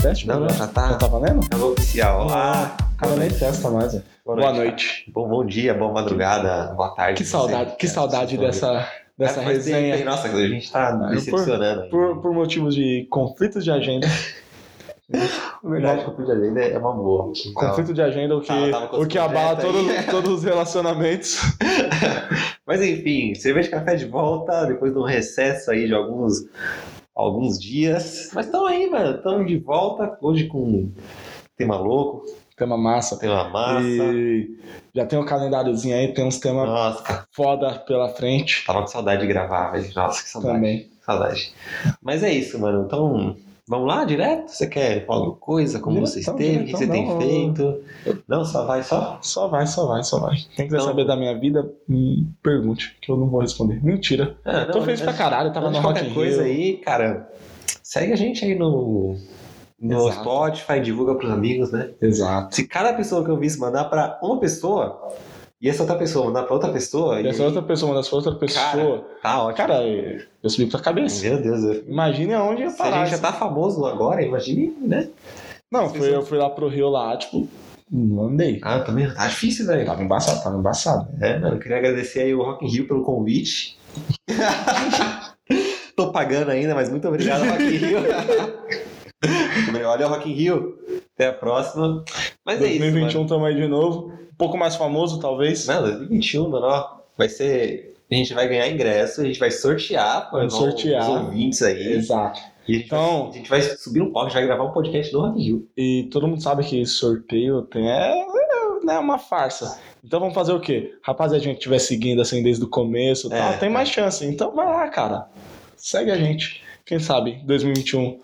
teste? Não, não, já tá. Já tá valendo? É oficial. Olá. O cara nem testa mais. é. Boa noite. Bom, bom dia, boa madrugada, boa tarde. Que saudade, que É, saudade dessa, dessa. É, tempo, resenha. hein? Nossa, a gente tá Ah, decepcionando aí. Por, por motivos de conflitos de agenda. Verdade, conflito de agenda é uma boa. Então, Conflito de agenda, o que, o que abala todos, todos os relacionamentos. Mas enfim, cerveja de café de volta, depois de um recesso aí de alguns, alguns dias. Mas estão aí, mano. Estamos de volta, hoje com tema louco, Tema massa. tema massa. E já tem um calendáriozinho aí, tem uns temas Nossa, foda pela frente tava com saudade de gravar, velho. Nossa, que saudade. também. Saudade. Mas é isso, mano. Então, vamos lá direto? Você quer falar alguma coisa? Como você Diretão, esteve? O que diretão, você tem não. feito? Não, só vai só? Só vai, só vai, só vai. Quem quiser Então- saber da minha vida, me pergunte, que eu não vou responder. Mentira. Ah, Tô feliz pra caralho, tava de Rock coisa Rio. aí, cara, segue a gente aí no, no Exato. Spotify, divulga pros amigos, né? Exato. Se cada pessoa que eu visse mandar pra uma pessoa, e essa outra pessoa mandar pra outra pessoa, E e essa outra pessoa, uma dessa outra pessoa. tá ótimo. Cara, eu subi pra cabeça. Meu Deus, eu- Imagine aonde ia se a parar. gente já tá famoso agora, imagine, né? Não, foi, eu fui lá pro Rio lá, tipo, não andei. Ah, também tá difícil, velho. Tava embaçado, tava embaçado. É, mano, queria agradecer aí o Rock in Rio pelo convite. Tô pagando ainda, mas muito obrigado, Rock in Rio. Olha o Rock in Rio. Até a próxima. Mas é isso, 2021 tamo aí de novo. Um pouco mais famoso, talvez. Não, 2021, mano, ó, vai ser... A gente vai ganhar ingresso, a gente vai sortear para Vamos sortear. os ouvintes aí. Exato. E a gente, Então- vai, a gente vai subir um palco, a gente vai gravar um podcast do Rio. E todo mundo sabe que sorteio tem é, é, né, uma farsa. Então vamos fazer o quê? Rapaziada, a gente estiver seguindo assim desde o começo, É, tal, tem é. mais chance. Então vai lá, cara. Segue a gente. Quem sabe 2021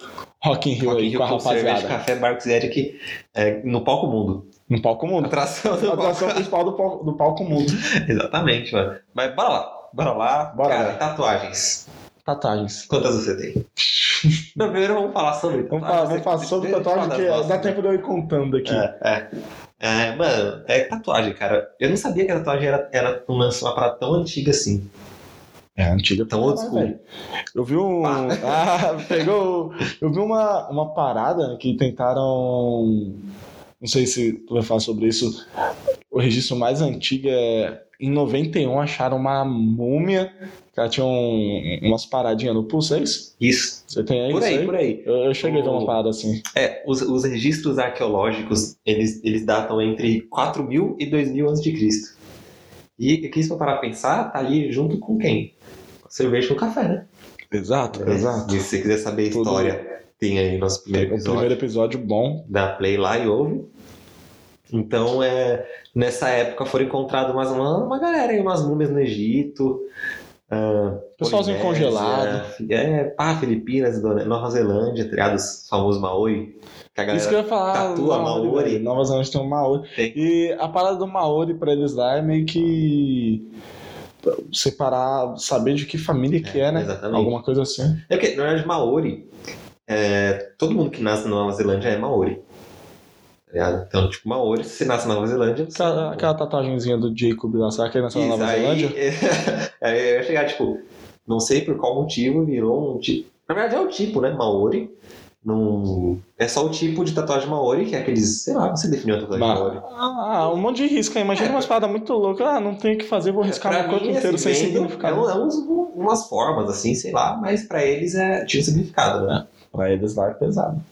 Rock in Rio Rock in aí Rio com a com cerveja, rapaziada. café, Barcos e Eric é, no palco mundo. No palco mundo. Atração do A atração principal do palco, do palco mundo. Exatamente, mano. Mas bora lá, bora lá. Bora Cara, lá. tatuagens. Tatuagens. Quantas você tem? Não, primeiro vamos falar sobre Vamos falar, vamos falar sobre tatuagem, que dá tempo de eu ir contando aqui. É, é. É, mano, é tatuagem, cara. Eu não sabia que a tatuagem era, era uma, uma parada tão antiga assim. É, antiga. Tão old school. velho. Eu vi um. Ah, pegou. Eu vi uma, uma parada que tentaram. Não sei se tu vai falar sobre isso. O registro mais antigo é. Em 91 acharam uma múmia. Que ela tinha um- umas paradinhas no pulso, é isso? Isso. Você tem aí Por isso aí, por aí. Eu, eu cheguei a ver O- uma parada assim. É, os, os registros arqueológicos, eles, eles datam entre 4.000 e 2.000 a.C. E aqui, se for parar pra pensar, tá ali junto com quem? Cerveja com o café, né? Exato, É, exato. E se você quiser saber a Tudo- história, tem aí nosso primeiro O episódio. primeiro episódio bom. da Play lá e ouve. Então, é, nessa época foram encontradas umas, uma, uma galera aí, umas múmias no Egito. ah, Pessoalzinho congelado. É, pá, Filipinas, Nova Zelândia, tá ligado? Os famosos Maori. Que a galera Isso que eu ia falar. tatua Maori. velho. Nova Zelândia tem um Maori. tem. E a parada do Maori pra eles lá é meio que separar, saber de que família que é, né? Exatamente. Alguma coisa assim. É porque, na verdade, Maori, é, todo mundo que nasce na Nova Zelândia é Maori. Tá? Então, tipo, Maori, se você nasce na Nova Zelândia, Aquela, aquela tatuagenzinha do Jacob lá, será que ele nasceu na Nova aí, Zelândia? aí eu ia chegar, tipo, não sei por qual motivo virou um tipo. Na verdade é o tipo, né? Maori. Não... É só o tipo de tatuagem Maori, que é aqueles. Sei lá, você definiu a tatuagem Maori. Ah, um monte de risco. Imagina umas paradas muito loucas. Ah, não tem o que fazer, vou riscar Pra meu corpo mim, inteiro sem significado. É, é uns, umas formas, assim, sei lá, mas pra eles é, tinha um significado, né? Pra eles lá é pesado.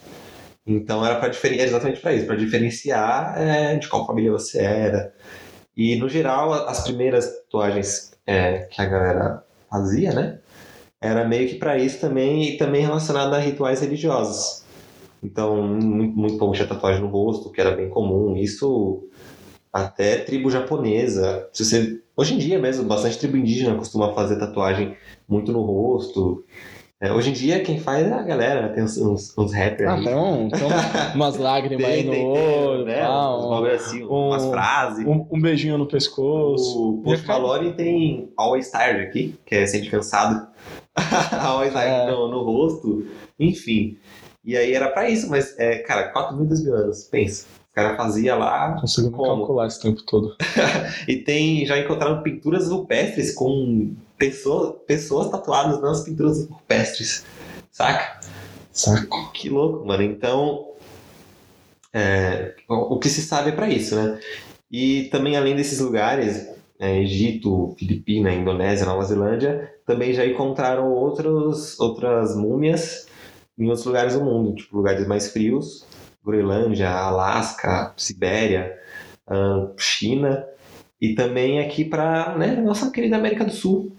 Então era para diferenciar, exatamente para isso, para diferenciar é, de qual família você era. E no geral, as primeiras tatuagens é, que a galera fazia, né? Era meio que para isso também e também relacionado a rituais religiosos. Então, muito, muito povo tinha tatuagem no rosto, que era bem comum. Isso até tribo japonesa. Se você, hoje em dia mesmo, bastante tribo indígena costuma fazer tatuagem muito no rosto. É, hoje em dia, quem faz é a galera, né? tem uns, uns, uns rappers Ah, aí. um, tem um- umas lágrimas aí Tem, no tem, olho, né? um- assim, um- umas frases. um, um beijinho no pescoço. O Post Malone tem Always Tired aqui, que é sempre cansado. Always Tired É. no, no rosto. Enfim. E aí era pra isso, mas, é, cara, 4 mil, 2 mil anos, pensa. O cara fazia lá. Nem Como? calcular esse tempo todo. E tem, já encontraram pinturas rupestres com pessoas, pessoas tatuadas nas pinturas rupestres. Saca? Saco. Que louco, mano. Então, é, o, o que se sabe é para isso, né? E também além desses lugares, é, Egito, Filipina, Indonésia, Nova Zelândia, também já encontraram outros, outras múmias em outros lugares do mundo, tipo lugares mais frios, Groenlândia, Alasca, Sibéria, China, e também aqui para né, nossa querida América do Sul,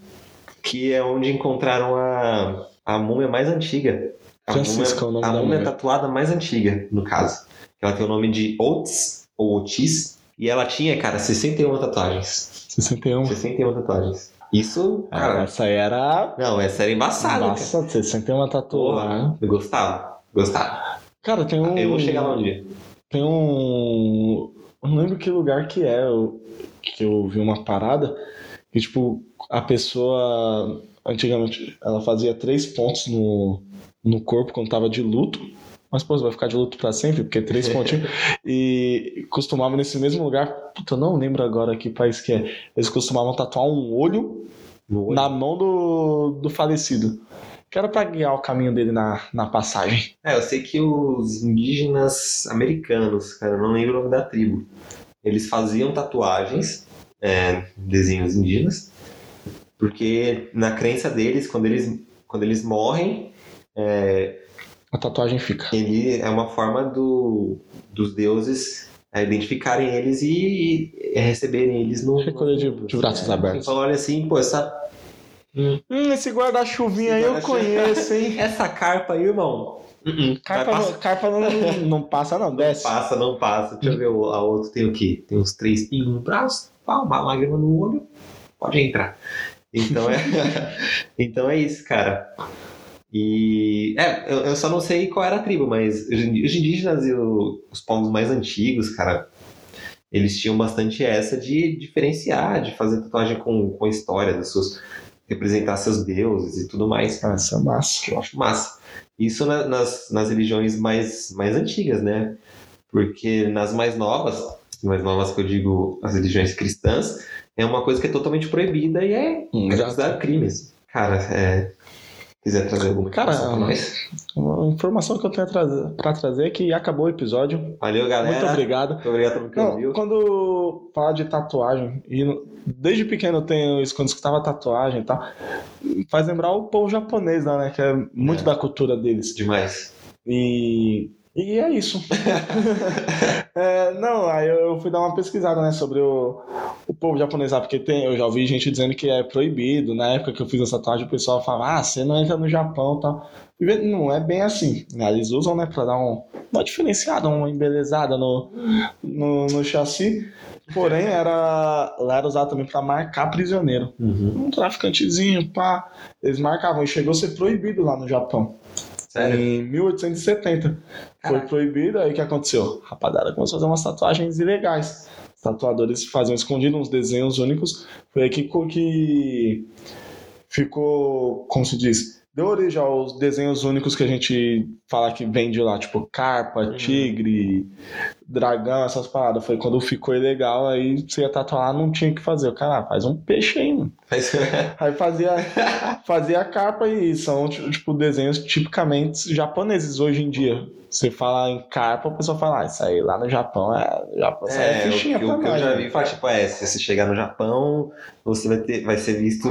que é onde encontraram a, a múmia mais antiga. A Francisco é o múmia, nome a múmia múmia. tatuada mais antiga, no caso. Ela tem o nome de Otis, ou Otis, e ela tinha, cara, 61 tatuagens. 61. 61 tatuagens. Isso, Ah, cara. essa aí era. Não, essa era embaçada. Nossa, 61 tatuagem. Porra, eu gostava. Gostava. Cara, tem um. Eu vou chegar lá um dia. Tem um. Eu não lembro que lugar que é eu- que eu vi uma parada que, tipo, a pessoa. Antigamente, ela fazia três pontos no, no corpo quando tava de luto. Mas, pô, você vai ficar de luto pra sempre, porque três pontinhos. e costumava nesse mesmo lugar. Puta, eu não lembro agora que país que é. Eles costumavam tatuar um olho olho. na mão do, do falecido. Que era pra guiar o caminho dele na, na passagem. É, eu sei que os indígenas americanos, cara, eu não lembro o nome da tribo, eles faziam tatuagens, é, desenhos indígenas, porque na crença deles, quando eles, quando eles morrem, é, A tatuagem fica. ele é uma forma do, dos deuses é, identificarem eles e, e receberem eles no. Recolher de- de braços é, abertos. Então, olha assim, pô, essa, Hum, esse guarda-chuvinha aí Esse eu conheço, hein? essa carpa aí, irmão. Uh-uh, Carpa, vai não, carpa não, não passa, não, Não desce. passa, não passa. Deixa eu ver, o- a outra tem o quê? Tem uns três pingos no braço, pá, uma lágrima no olho, pode entrar. Então é, então é isso, cara. E é, eu, eu só não sei qual era a tribo, mas os indígenas e o- os povos mais antigos, cara, eles tinham bastante essa de diferenciar, de fazer tatuagem com, com a história das suas, representar seus deuses e tudo mais. Ah, Essa é massa. que eu acho massa. Isso na- nas, nas religiões mais, mais antigas, né? Porque nas mais novas, mais novas que eu digo as religiões cristãs, é uma coisa que é totalmente proibida e é Hum, é já- considerado crime. assim. Cara, é, quiser trazer alguma Cara, informação pra nós? Uma informação que eu tenho a trazer, pra trazer é que acabou o episódio. Valeu, galera. Muito obrigado. Muito obrigado pelo que Não, quando fala de tatuagem, e desde pequeno eu tenho isso, quando escutava tatuagem e tal, faz lembrar o povo japonês lá, né? Que é muito É. da cultura deles. Demais. E, e é isso. É, não, aí eu fui dar uma pesquisada, né, sobre o, o povo japonês lá, porque tem, eu já ouvi gente dizendo que é proibido. Na época que eu fiz essa tatuagem, o pessoal falava, ah, você não entra no Japão e tal. E não é bem assim. né? Eles usam, né, pra dar um, uma diferenciada, uma embelezada no, no, no chassi. Porém, era, lá era usado também pra marcar prisioneiro. Uhum. Um traficantezinho, pá. Eles marcavam e chegou a ser proibido lá no Japão. Sério? Em 1870. Foi Caraca. proibido, aí o que aconteceu? A rapaziada começou a fazer umas tatuagens ilegais. Os tatuadores faziam escondido uns desenhos únicos. Foi aí que ficou, como se diz, deu origem aos desenhos únicos que a gente fala que vende lá, tipo carpa, Uhum. tigre, dragão, essas paradas. Foi quando ficou ilegal, aí você ia tatuar, não tinha o que fazer. O cara, ah, faz um peixe aí, mano. Aí fazia, fazia a capa e são tipo desenhos tipicamente japoneses hoje em dia. Você fala em carpa, o pessoal fala, ah, isso aí lá no Japão é, Japão, é É, o, fichinha que- pra o que eu já né? vi fala, tipo, é, se você chegar no Japão, você vai, ter, vai ser visto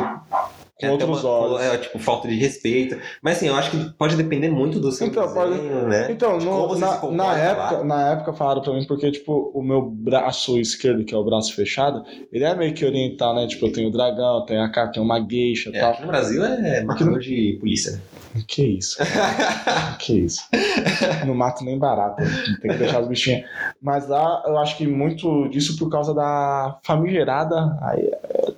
Com até outros uma- olhos. É, tipo, falta de respeito. Mas assim, eu acho que pode depender muito do seu Então, pode- desenho, né? Então, no- na, comporta na, lá. época, na época falaram pra mim, porque, tipo, o meu braço esquerdo, que é o braço fechado, ele é meio que oriental, né? Tipo, eu tenho o dragão, tenho a carpa, tenho uma gueixa e É, tal. aqui no Brasil é matador de polícia. né? Que isso? que isso? Não mato nem barato, tem que deixar os bichinhos. Mas lá eu acho que muito disso por causa da famigerada. Aí,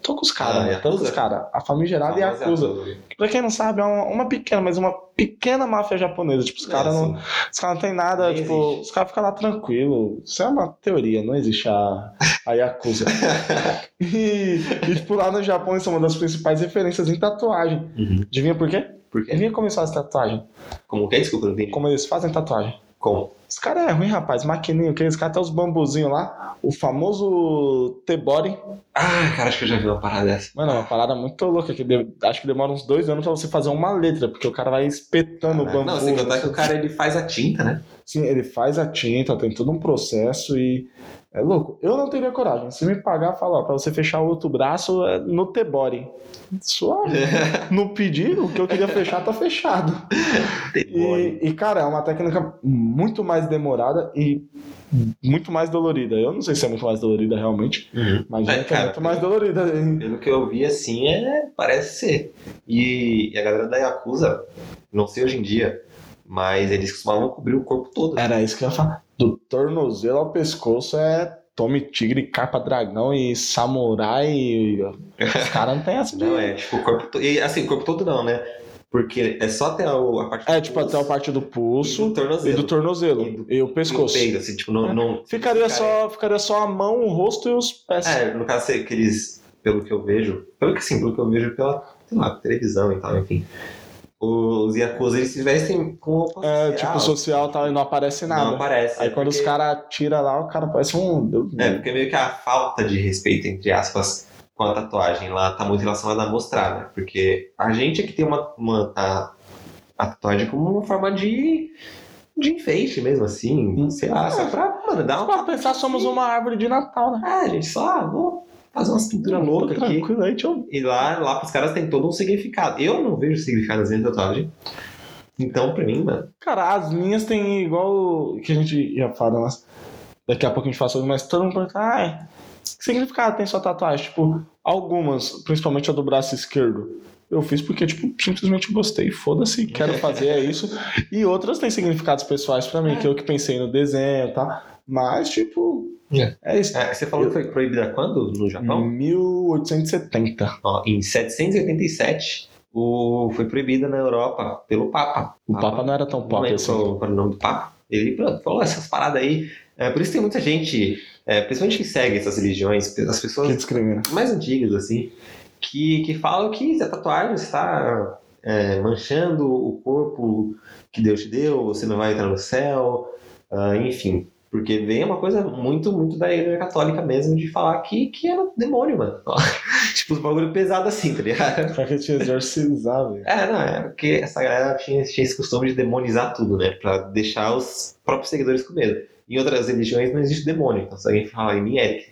tô com os caras, Ah, né? tô com os Yakuza? caras. A famigerada e a Famosa Yakuza. Pra quem não sabe, é uma, uma pequena, mas uma pequena máfia japonesa. Tipo, os É, caras não. assim, Os caras não tem nada, Nem tipo, existe. os caras ficam lá tranquilo. Isso é uma teoria, não existe a, a Yakuza. e, e, tipo, lá no Japão, isso é uma das principais referências em tatuagem. Uhum. Adivinha por quê? Por quê? Adivinha como eles fazem tatuagem? Como que é? Desculpa, não entendi. Como eles fazem tatuagem? Como? Os caras é ruim, rapaz. Maquininho, que eles caras até os bambuzinhos lá. O famoso T-Body. Ah, cara, acho que eu já vi uma parada dessa. Mano, é uma parada muito louca. Que de- acho que demora uns dois anos pra você fazer uma letra, porque o cara vai espetando o Caraca. bambu. Não, sem contar que o cara ele faz a tinta, né? Sim, ele faz a tinta, tem todo um processo e. É louco. Eu não teria coragem. Se me pagar, fala, ó, pra você fechar o outro braço é no T-Body. Suave. no pedir, o que eu queria fechar tá fechado. E, e, cara, é uma técnica muito mais demorada e muito mais dolorida. Eu não sei se é muito mais dolorida realmente, Uhum. mas É, é, é cara, muito mais dolorida. Pelo que eu vi, assim, é... parece ser. E, e a galera da Yakuza, não sei hoje em dia, mas eles costumavam cobrir o corpo todo. Era isso que eu ia falar. Do tornozelo ao pescoço é Tome Tigre, Capa Dragão e Samurai. E... Os caras não tem essa de. Não, é tipo o corpo todo. E assim, o corpo todo não, né? Porque é só até a parte É, do tipo, até a pulso parte do e pulso do tornozelo. e do tornozelo. E do- E o E pescoço. o peito, assim, tipo, não. não Ficaria Cara, só, ficaria só a mão, o rosto e os pés. É, no caso, que eles, pelo que eu vejo, pelo que sim, pelo que eu vejo pela, sei lá, televisão e tal, enfim. Os Yakuza, eles se vestem com roupa É, social. tipo, social e tal, e não aparece nada. Não aparece. Aí é quando os porque- caras tiram lá, o cara parece um. É, porque meio que a falta de respeito, entre aspas, com a tatuagem lá tá muito relacionada a mostrar, né? Porque a gente é que tem uma, uma a, a tatuagem como uma forma de, de enfeite mesmo, assim, sei lá, só pra, mano, dar Pra uma... pensar, somos uma árvore de Natal, né? Ah, gente, só vou fazer umas pinturas loucas aqui. E lá, lá pros caras tem todo um significado. Eu não vejo significado nas minhas tatuagens. Então, pra mim, mano. Cara, as minhas tem igual que a gente ia falar, mas daqui a pouco a gente fala sobre, mas todo mundo pergunta, ai, que significado tem sua tatuagem? Tipo, algumas, principalmente a do braço esquerdo, eu fiz porque, tipo, simplesmente gostei, foda-se, quero fazer, é isso. E outras têm significados pessoais pra mim, que eu que pensei no desenho e tal. Mas, tipo, É. é isso. É, você falou que foi proibida quando no Japão? 1870. Ó, em 787, o, foi proibida na Europa pelo Papa. O Papa não era tão pop lembro assim. qual, é o nome do Papa. Ele falou essas paradas aí. É, por isso tem muita gente, é, principalmente que segue essas religiões, as pessoas mais antigas, assim, que, que falam que a tatuagem está é, manchando o corpo que Deus te deu, você não vai entrar no céu, ah, enfim. Porque vem uma coisa muito, muito da igreja católica mesmo de falar que, que era demônio, mano. tipo, os bagulho pesado assim, tá ligado? Pra que te exorcizar, velho. É, não, é porque essa galera tinha, tinha esse costume de demonizar tudo, né? Pra deixar os próprios seguidores com medo. Em outras religiões não existe demônio. Então, se alguém falar em mim, Eric,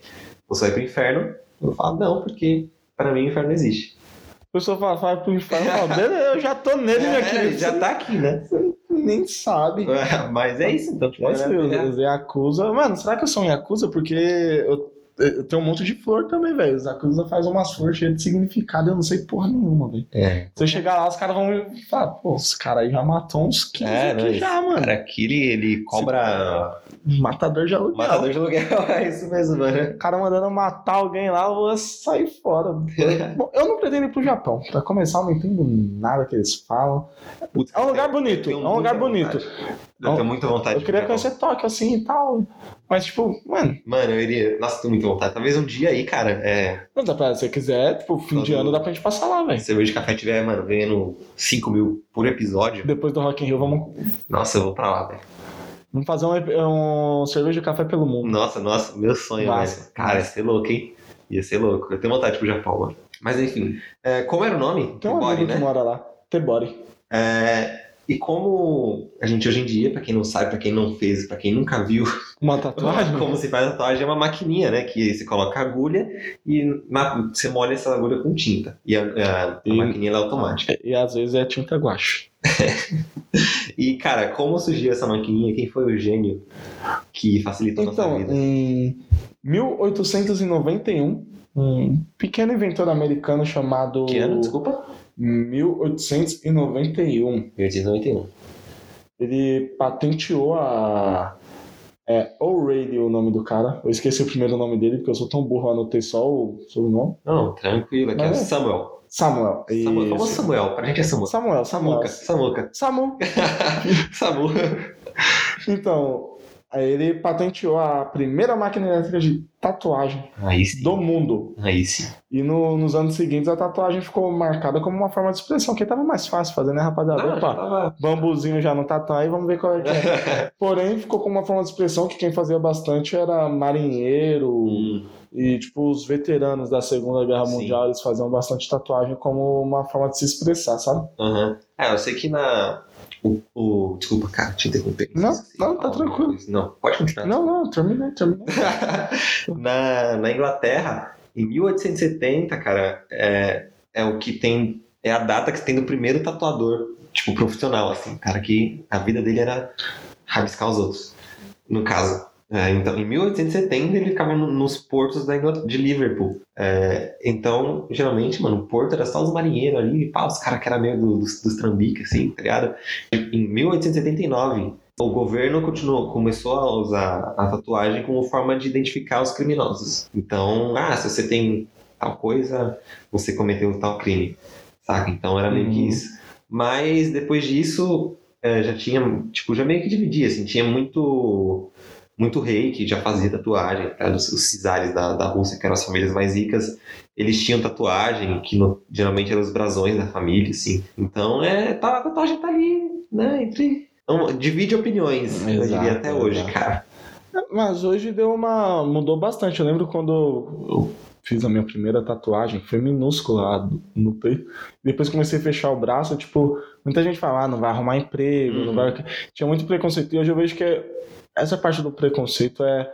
você vai pro inferno, eu falo, não, porque para mim o inferno não existe. A pessoa fala, vai pro inferno, beleza, eu já tô nele, meu É, querido. já tá aqui, né? Nem sabe. Mas é isso, então. Tipo, É isso, é- os Yakuza. Mano, será que eu sou um Yakuza? Porque eu, tenho um monte de flor também, velho. Os Yakuza fazem umas flores cheias de significado, eu não sei porra nenhuma, velho. é. Se eu chegar lá, os caras vão falar, pô, esse cara aí já matou uns 15 É, aqui não, já, mano. Cara, aqui ele, ele cobra Matador de aluguel. matador de aluguel. É isso mesmo, mano. O cara mandando matar alguém lá, eu vou sair fora. Bom, eu não pretendo ir pro Japão. Pra começar, eu não entendo nada que eles falam. É um lugar bonito, é um lugar bonito. vontade. Eu tenho muita vontade. Eu queria conhecer Tóquio assim e tal. Mas, tipo, mano, Mano, eu iria. Nossa, tenho muita vontade. Talvez um dia aí, cara, é. não dá pra, se você quiser, tipo, fim de Todo- ano dá pra gente passar lá, velho. cerveja de café tiver, mano, ganhando 5 mil por episódio. Depois do Rock in Rio, vamos, Nossa, eu vou pra lá, velho. vamos fazer um, um cerveja de café pelo mundo. Nossa, nossa, meu sonho, velho. Cara, ia ser louco, hein? Ia ser louco. Eu tenho vontade de pro Japão, mano. Mas enfim, é, como era o nome? Tem um Tebori, amigo que mora lá, Tebori. É, e como a gente hoje em dia, pra quem não sabe, pra quem não fez, pra quem nunca viu Uma tatuagem? como se faz a tatuagem, é uma maquininha, né? Que você coloca agulha e você molha essa agulha com tinta. E a, a- a maquininha é automática. E às vezes é tinta guache. E, cara, como surgiu essa maquininha? Quem foi o gênio que facilitou Então, nossa vida? em 1891, um pequeno inventor americano chamado. Que ano, desculpa? 1891. 1891. Ele patenteou a. É O'Reilly o nome do cara. Eu esqueci o primeiro nome dele, porque eu sou tão burro, anotei só o sobrenome. Não, tranquilo, aqui é é. Samuel. Samuel. Samuel, Isso. Samuel, pra gente é Samuel. Samuel, Samuel. Samuca, Samuca. Samu. Samu. Então, Aí ele patenteou a primeira máquina elétrica de tatuagem Aí sim. do mundo. Aí sim. E no- nos anos seguintes a tatuagem ficou marcada como uma forma de expressão, que tava mais fácil fazer, né, rapaziada? Não, já Opa, tava... bambuzinho já no tatu aí, vamos ver qual é que é. Porém, ficou como uma forma de expressão que quem fazia bastante era marinheiro Hum, e, tipo, os veteranos da Segunda Guerra Sim. Mundial, eles faziam bastante tatuagem como uma forma de se expressar, sabe? aham. É, eu sei que na... O, o- Desculpa, cara, te interromper. Não, não, tá tranquilo. Não, pode continuar. Não, não, terminei, terminei. na, na Inglaterra, em 1870, cara, é, é o que tem. É a data que tem do primeiro tatuador, tipo, profissional, assim. Cara que a vida dele era rabiscar os outros. No caso. É, então, em 1870 ele ficava no- nos portos da Ingl- de Liverpool. É, então, geralmente, mano, o porto era só os marinheiros ali, pá, os caras que eram meio do- dos, dos trambiques, assim, tá ligado? Em 1879, o governo continuou, começou a usar a tatuagem como forma de identificar os criminosos. Então, ah, se você tem tal coisa, você cometeu tal crime, saca? Então era meio que Uhum. isso. Mas depois disso, é, já tinha, tipo, já meio que dividia, assim, tinha muito muito rei que já fazia tatuagem, tá? os, os cisares da, da Rússia, que eram as famílias mais ricas, eles tinham tatuagem, que no- geralmente eram os brasões da família, assim. Então, é, tá, a tatuagem tá ali, né, entre... Então, divide opiniões, eu Exato, diria até hoje, exato. cara. Mas hoje deu uma. mudou bastante. Eu lembro quando eu fiz a minha primeira tatuagem, foi minúscula no peito. Depois comecei a fechar o braço, tipo, muita gente fala, ah, não vai arrumar emprego, não Uhum. vai. Tinha muito preconceito. E hoje eu vejo que essa parte do preconceito é.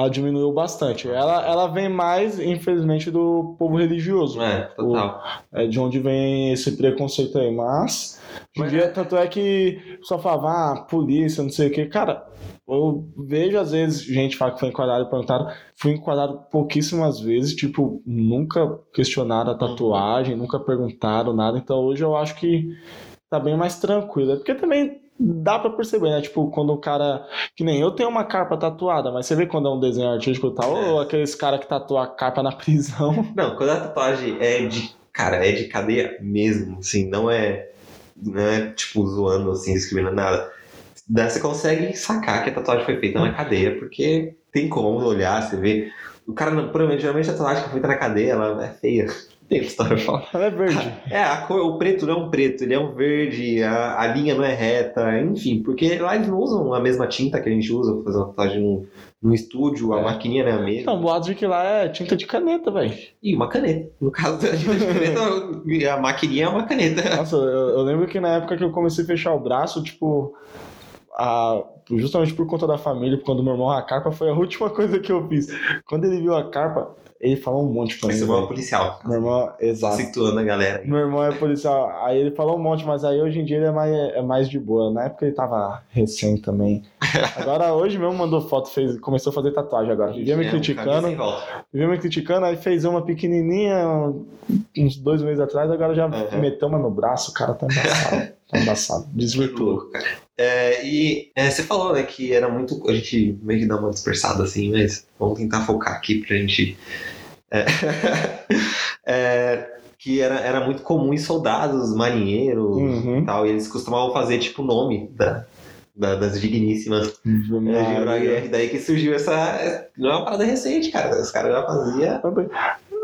Ela diminuiu bastante. Ela, ela vem mais, infelizmente, do povo religioso. É, total. É de onde vem esse preconceito aí. Mas, Mas dia, é- tanto é que só falava, ah, polícia, não sei o quê. Cara, eu vejo às vezes gente falar que foi enquadrado e perguntaram. Fui enquadrado pouquíssimas vezes, tipo, nunca questionaram a tatuagem, nunca perguntaram nada. Então hoje eu acho que tá bem mais tranquilo. É Porque também dá pra perceber, né? Tipo, quando o cara. Que nem eu tenho uma carpa tatuada, mas você vê quando é um desenho artístico e tal, É. ou aqueles caras que tatuam a carpa na prisão. Não, quando a tatuagem é de. Cara, é de cadeia mesmo, assim, não é. Não é tipo zoando, assim, discriminando nada. Daí você consegue sacar que a tatuagem foi feita na cadeia, porque tem como olhar, você vê. O cara, provavelmente, geralmente a tatuagem que foi feita na cadeia, ela é feia. Tem falar. Ela é verde. É, a cor, o preto não é um preto, ele é um verde, a, a linha não é reta, enfim, porque lá eles não usam a mesma tinta que a gente usa pra fazer uma tatuagem no, no estúdio, a É. maquininha não é a mesma. Então, boatos de que lá é tinta de caneta, velho. E uma caneta. No caso da tinta de caneta, a maquininha é uma caneta. Nossa, eu, eu lembro que na época que eu comecei a fechar o braço, tipo, a- justamente por conta da família, quando meu irmão a carpa, foi a última coisa que eu fiz. Quando ele viu a carpa, ele falou um monte pra Mas mim. você é policial. Meu irmão, exato. Situando a galera. Meu irmão é policial. Aí ele falou um monte, mas aí hoje em dia ele é mais, é mais de boa. Na época ele tava recém também. Agora hoje mesmo mandou foto, fez, começou a fazer tatuagem agora. Vivia me É, criticando. Vivia me criticando, aí fez uma pequenininha uns dois meses atrás, agora já Uhum. meteu uma no braço, o cara tá embaçado. tá embaçado. Desvirtuou. É, e é, você falou, né, que era muito. A gente meio que dá uma dispersada assim, mas vamos tentar focar aqui pra gente. é, é, que era, era muito comum em soldados, marinheiros Uhum. e tal, e eles costumavam fazer tipo o nome da, da- das digníssimas. É, e daí que surgiu essa. Não é uma parada recente, cara. Os caras já faziam.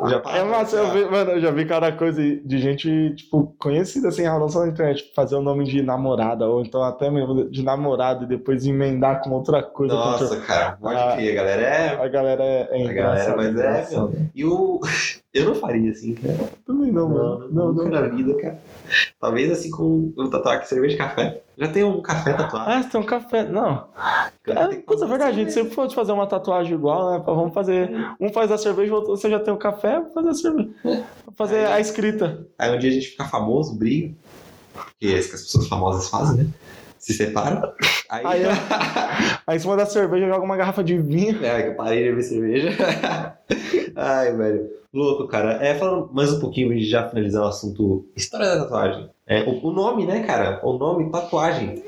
Já É massa, eu vi, mano, eu já vi cada coisa de gente, tipo, conhecida assim, não só na internet, fazer o nome de namorada, ou então até mesmo de namorado e depois emendar com outra coisa. Nossa, contra- cara, pode Ah. crer, a galera é. A galera é, é A galera, mas é, engraçada. E o. Eu não faria assim, cara. Também não, Não, mano. Não, nunca não. na vida, cara. Talvez assim com tatuar aqui cerveja e café. Já tem um café tatuado. Ah, você tem um café. Não. É, puta, é verdade, a gente fazer sempre pode fazer uma tatuagem igual, né? Vamos fazer. Um faz a cerveja, o outro você já tem o café, vou fazer a cerveja. Vou fazer Aí- a escrita. Aí um dia a gente fica famoso, briga. Que é isso que as pessoas famosas fazem, né? Se separam. Aí. Aí, Aí em cima da cerveja joga uma garrafa de vinho. É, que eu parei de beber cerveja. Ai, velho. Louco, cara. É, falando mais um pouquinho de já finalizar o assunto história da tatuagem. É, o, o nome, né, cara? O nome tatuagem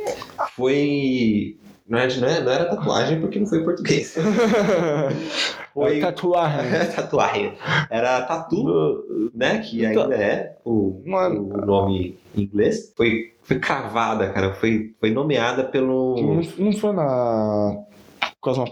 foi. Não, é, não, é- não era tatuagem porque não foi em português. Foi Tatuagem. tatuagem. Era tatu, né? Que ainda é o, o nome em inglês. Foi, foi cravada, cara. Foi, foi nomeada pelo. Não, não foi na.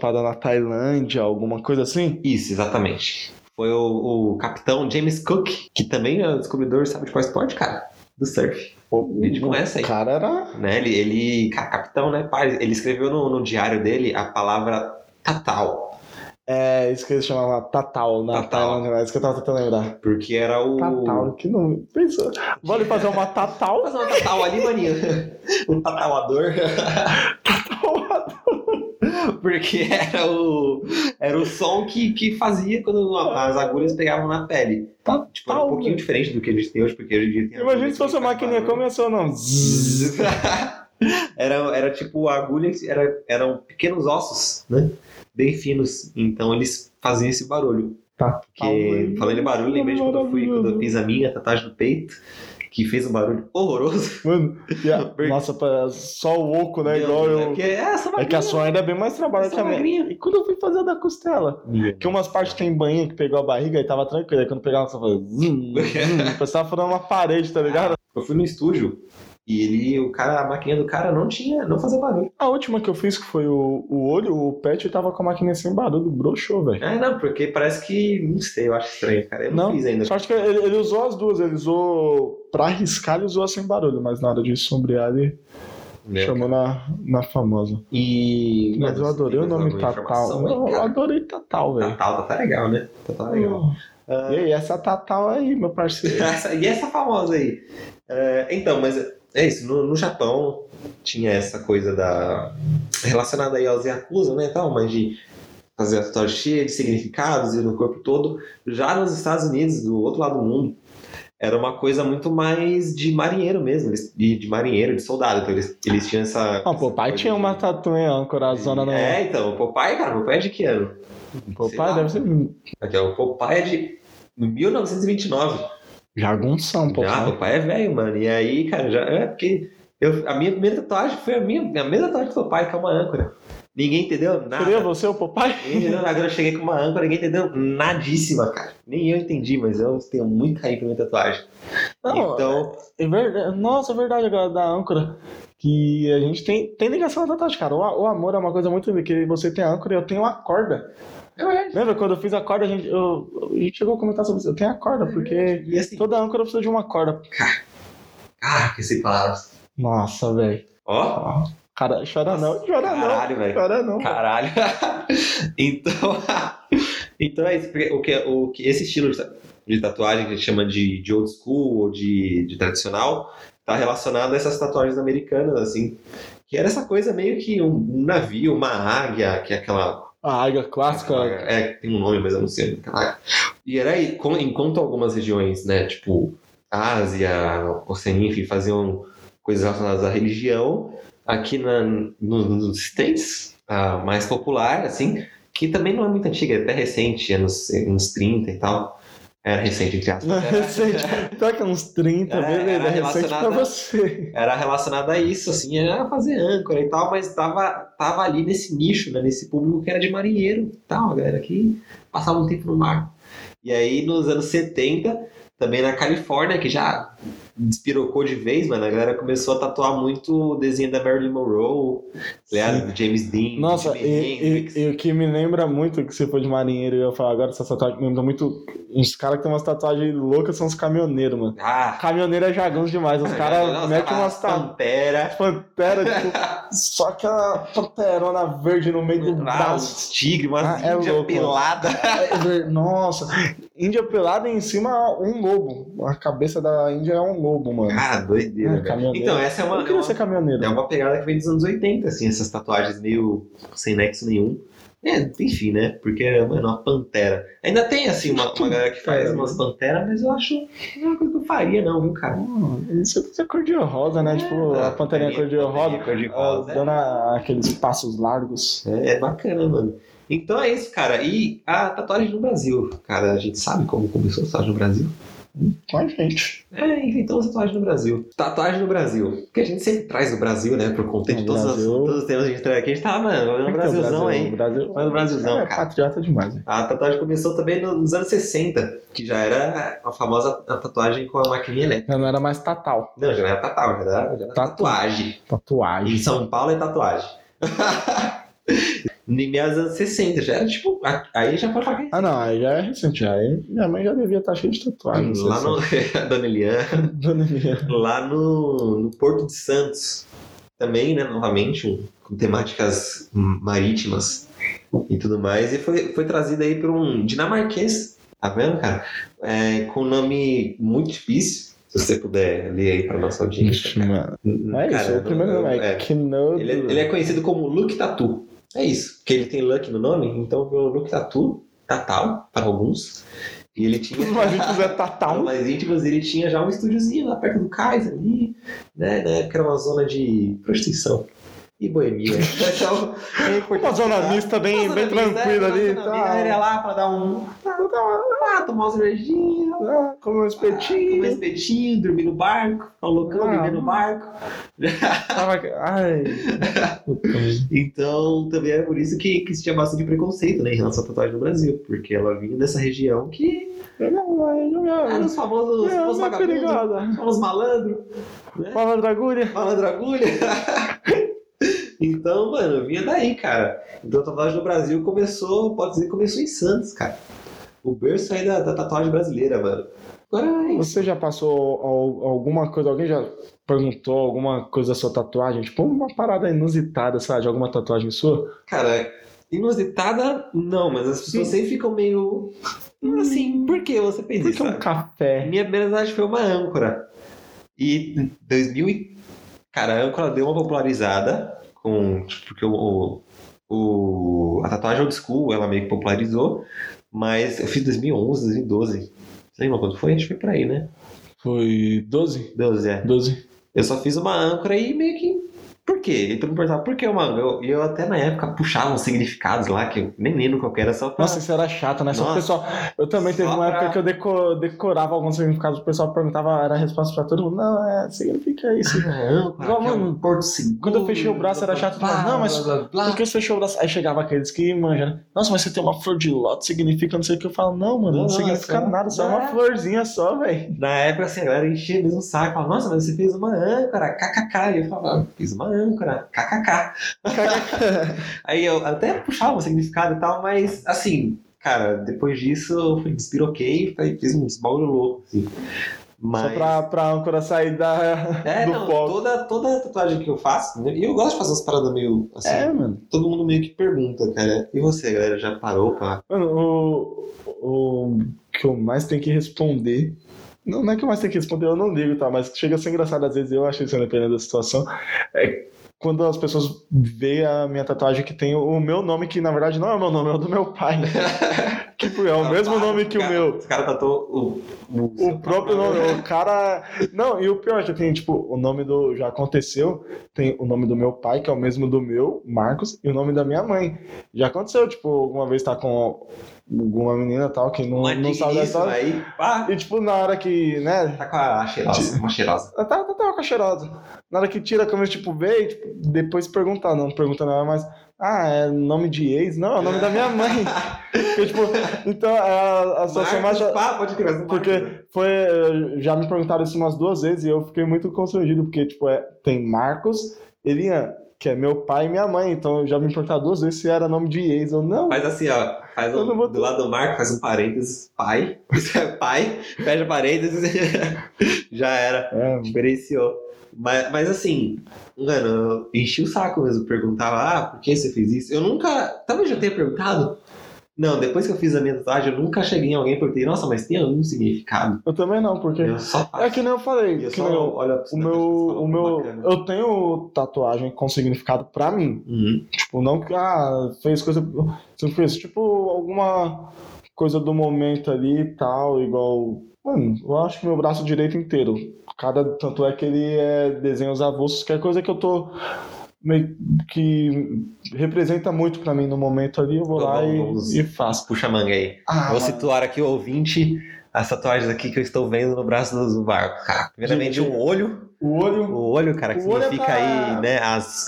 parada na Tailândia, alguma coisa assim? Isso, exatamente. Foi o, o capitão James Cook, que também é o descobridor, sabe de qual esporte, cara? Do surf. O A gente conhece aí. cara era. Né? Ele, ele, capitão, né? Ele escreveu no, no diário dele a palavra tatal, É, isso que eles chamavam Tatal na Tatal. Tailândia, é isso que eu tava tentando lembrar. porque era o. Tatal, que nome. Pensa. Vale fazer uma Tatal? Fazer uma tatal ali, maninho. um tatauador. Porque era o, era o som que, que fazia quando as agulhas pegavam na pele. Tipo, era um pouquinho diferente do que a gente tem hoje, porque hoje em dia tem Imagina se fosse que a maquininha começou, não. Era, era tipo a agulha, era, eram pequenos ossos, né? Bem finos. Então eles faziam esse barulho. Tatal. Porque, falando em barulho, lembrei de quando eu fui, quando eu fiz a minha tatuagem no peito, que fez um barulho horroroso. Mano, e a- nossa, só o oco, né? Igual É eu. porque é essa É que a sua ainda é bem mais trabalho que a minha. E quando eu fui fazer a da costela? Que umas partes tem banho que pegou a barriga e tava tranquilo. Aí quando pegava, você fazia. Zum, zum, Pensava furando uma parede, tá ligado? Eu fui no estúdio e ele, o cara, a maquininha do cara não tinha, não fazia barulho. A última que eu fiz, que foi o, o olho, o pet tava com a maquininha sem barulho, broxou, velho. Ah, não, porque parece que, não sei, eu acho estranho, cara. Eu não, Não, fiz ainda. só acho que ele, ele usou as duas. Ele usou pra arriscar, ele usou sem barulho, mas na hora de sombrear, ele Né? chamou na, na famosa. E. Mas eu Mano, adorei o nome Tatal. Eu adorei Tatal, velho. Tatal, tá legal, né? Tatal legal. Ah, E aí, essa Tatal aí, meu parceiro. e essa famosa aí? É, então, mas é isso. No, no Japão tinha essa coisa da. relacionada aí aos Yakuza, né? Tal, mas de fazer a tatuagem cheia de significados e no corpo todo. Já nos Estados Unidos, do outro lado do mundo, era uma coisa muito mais de marinheiro mesmo, de, de marinheiro, de soldado. Então eles, eles tinham essa. Ah, pai essa tinha coisa uma de- tatuagem âncora zona no. É, então, o Popeye, cara, o Popeye é de que ano? Pai lá. deve ser Aqui, o Popeye é de 1929. Jagunção, pô. Já, pai. Popeye é velho, mano. E aí, cara, já é porque eu, a minha primeira tatuagem foi a minha, a mesma tatuagem do Popeye, que é uma âncora. Ninguém entendeu nada. Seria você o papai? Ninguém entendeu nada. Agora eu cheguei com uma âncora, ninguém entendeu nadíssima, cara. Nem eu entendi, mas eu tenho muito carinho pra minha tatuagem. Não, então, é verdade. Nossa, é verdade agora da âncora. Que a gente tem, tem ligação na tatuagem, cara. O, o amor é uma coisa muito linda, que você tem a âncora e eu tenho a corda. Lembra quando eu fiz a corda, a gente, eu- a gente chegou a comentar sobre isso. Eu tenho a corda, porque E assim, toda âncora precisa de uma corda. ah, que se palavras. Nossa, velho. Ó, Cara, chora não, chora Caralho, não. velho. Chora não. Caralho. então, então é isso. O que, o que, esse estilo de ta- de tatuagem que a gente chama de, de old school ou de, de tradicional está relacionado a essas tatuagens americanas, assim. Que era essa coisa meio que um, um navio, uma águia, que é aquela. A águia clássica. É, tem um nome, mas eu não sei. E era aí, enquanto algumas regiões, né, tipo Ásia, Oceania, enfim, faziam coisas relacionadas à religião, aqui na, no- nos States, a mais popular, assim, que também não é muito antiga, é até recente, anos, anos 30 e tal. Era recente, entre aspas. Era, recente. Tá que uns 30, É, beleza. era É recente pra relacionada- você. era relacionado a isso, assim, era fazer âncora e tal, mas tava, tava ali nesse nicho, né, nesse público que era de marinheiro e tal, a galera que passava um tempo no mar. E aí, nos anos 70, também na Califórnia, que já despirocou de vez, mano, a galera começou a tatuar muito o desenho da Marilyn Monroe, tá ligado? do James Dean, Nossa, e, e, e o que me lembra muito que você foi de marinheiro e eu falo agora, essa tatuagem me lembra muito. Uns caras que tem umas tatuagens loucas são os caminhoneiros, mano. Ah, Caminhoneiro é jagunço demais. Os caras metem as umas tatuagens. pantera, Pantera, tipo, só aquela panterona verde no meio do ah, braço. os tigres, umas Ah, é louco, pelada. É ver- Nossa, Índia pelada e em cima um lobo. A cabeça da Índia é um lobo, mano. Cara, doideira, Ah, velho. Então, essa é uma, eu é queria uma- ser caminhoneiro. É uma pegada que vem dos anos 80, assim, essas tatuagens meio sem nexo nenhum. É, enfim, né? Porque, mano, uma pantera. Ainda tem, assim, uma, uma galera que faz É. umas panteras, mas eu acho não é uma coisa que eu faria, não, viu, cara? Hum, Isso é cor de rosa, né? Tipo, a panterinha cor de rosa. cor de ah, rosa. Dando a- aqueles passos largos. É, é bacana, mano. Então é isso, cara. E a tatuagem no Brasil, cara, a gente sabe como começou a tatuagem no Brasil? Com a gente. É, inventamos a tatuagem no Brasil. Tatuagem no Brasil. Porque a gente sempre traz o Brasil, né? Por conta de No todos, todos os temas que a gente traz aqui. A gente tá, mano, no É Brasilzão aí. o Brasil, no Brasilzão, é cara. patriota demais. né? A tatuagem começou também nos anos 60, que já era a famosa tatuagem com a maquininha elétrica. Já não era mais tatal. Não, já não era tatuagem, já era, já era Tatu. tatuagem. Em Tatuagem. São Paulo é tatuagem. em meados dos anos 60. Já era tipo. Aí já pode falar que Ah, não, aí já é recente. Aí minha mãe já devia estar cheia de tatuagens. Lá no. Dona Eliana. Dona Minha. Lá no, no Porto de Santos. Também, né? Novamente, com temáticas marítimas e tudo mais. E foi, foi trazido aí por um dinamarquês. Tá vendo, cara? É, com um nome muito difícil. Se você puder ler aí pra nossa audiência. Ixi, mano. É Cara, isso, o primeiro não- nome é, é. Kinodo. Ele, é, ele é conhecido como Luke Tatu. É isso, porque ele tem Luck no nome, então o Luke Tatu, Tatal, para alguns. E ele tinha. Os mais íntimos é Tatal. mais íntimos, ele tinha já um estúdiozinho lá perto do cais ali, né? Na época era uma zona de prostituição e boemia. Então, é Uma zona mista bem, bem mista, tranquila é, ali. Tá. Ele ia lá pra dar um. Ah, tomar uma cervejinha, Ah, Comer um comer espetinho. espetinho, dormir no barco, um loucão, Ah, viver no barco. Tava... Ai. Então, também é por isso que, que se tinha bastante preconceito né, em relação à tatuagem no Brasil, porque ela vinha dessa região que Não, não eram é. os famosos, os Não, famosos não é vagabundos, perigosa. os famosos malandros, né? Fala da agulha. malandro agulha. então, mano, vinha daí, cara. Então, a tatuagem no Brasil começou, pode dizer, começou em Santos, cara. O berço aí da, da tatuagem brasileira, mano. Agora é isso. Você já passou al- alguma coisa? Alguém já perguntou alguma coisa da sua tatuagem? Tipo, uma parada inusitada, sabe? De alguma tatuagem sua? Cara, inusitada, não, mas as pessoas Sim. sempre ficam meio. Assim, por que você fez Por isso? que um sabe? café? Minha primeira tatuagem foi uma âncora. E em 2000 e... Cara, a âncora deu uma popularizada com... tipo, Porque o, o, a tatuagem old school, ela meio que popularizou. Mas eu fiz 2011, 2012. Você lembra quando foi? Acho que foi por aí, né? Foi 12? 12, é. 12. Eu só fiz uma âncora e meio que... Quê? E todo mundo perguntava, por que âncora? E eu, eu até na época puxava uns significados lá, que eu nem lembro qual que era, só pra... Nossa, isso era chato, né? Só o pessoal. Eu também teve uma pra- época que eu deco- decorava alguns significados, o pessoal perguntava, era a resposta pra todo mundo. Não, é, significa isso. Âncora, Igual, que é um mano, porto seguro, quando eu fechei o braço era chato blá. Não, mas blá, blá, blá. Por que você fechou o braço? Aí chegava aqueles que manjam, né? Nossa, mas você tem uma flor de lótus, significa não sei o que. Eu falo, não, mano, não, Não, significa nada, só é uma florzinha só, velho. Na época, assim, a galera enchia mesmo o saco. Falava, nossa, mas você fez uma âncora, kkk. E eu falava, fiz uma âncora, kkk. Aí eu até puxava o significado e tal, mas, assim, cara, depois disso eu fui despiroquei e fiz uns bagulho louco, assim. Mas... Só pra, pra âncora sair da, É, do não, foco. toda, toda tatuagem que eu faço, né, e eu gosto de fazer umas paradas meio, assim, É, mano. todo mundo meio que pergunta, cara. E você, galera, já parou pra... Mano, o, o que eu mais tenho que responder. Não, não é que eu mais tenho que responder, eu não ligo, tá? Mas chega a ser engraçado às vezes, eu acho isso dependendo da situação. É quando as pessoas veem a minha tatuagem que tem o meu nome, que na verdade não é o meu nome, é o do meu pai. tipo, é o mesmo nome que o Cara, meu. Os caras tatuou o... O, O próprio nome, o cara. Não, e o pior é que tem, tipo, o nome do. Já aconteceu, tem o nome do meu pai, que é o mesmo do meu, Marcos, e o nome da minha mãe. Já aconteceu, tipo, alguma vez tá com alguma menina e tal, que não, não sabe história. aí, pá, E, tipo, na hora que, né. tá com a cheirosa, uma cheirosa. Tá, tá, tá com a cheirosa. Na hora que tira a câmera, tipo, e tipo, depois perguntar, não pergunta nada, mas. Ah, é nome de ex? Não, é o nome da minha mãe. Porque, tipo, então a, a situação mais. Pá, pode crer, Porque foi. eh, Já me perguntaram isso umas duas vezes e eu fiquei muito constrangido, porque, tipo, é, tem Marcos, Elian, que é meu pai e minha mãe. Então já me perguntaram duas vezes se era nome de ex ou não. Faz assim, ó. Faz um, vou- do lado do Marco, faz um parênteses, pai. Isso é pai, fecha parênteses. Já era. É, Diferenciou. Mas, mas assim, mano, eu enchi o saco mesmo. Perguntava, ah, por que você fez isso? Eu nunca. Talvez eu tenha perguntado. Não, depois que eu fiz a minha tatuagem, eu nunca cheguei em alguém e perguntei, nossa, mas tem algum significado? eu também não, porque. Só. É que nem eu falei. Eu que só eu- olho o meu. O meu eu tenho tatuagem com significado pra mim. Uhum. Tipo, não que ah, fez coisa. Você fez, tipo, alguma coisa do momento ali e tal, igual. Mano, eu acho que meu braço direito inteiro. Cada tanto é que ele é desenhos avulsos, que é coisa que eu tô. Que representa muito pra mim no momento ali, eu vou lá e, Vamos- e faço. Puxa a manga aí. Ah, Vou situar aqui o ouvinte as tatuagens aqui que eu estou vendo no braço do barco. Primeiramente um olho. o olho. O olho, cara, que O é significa pra- aí, né, as,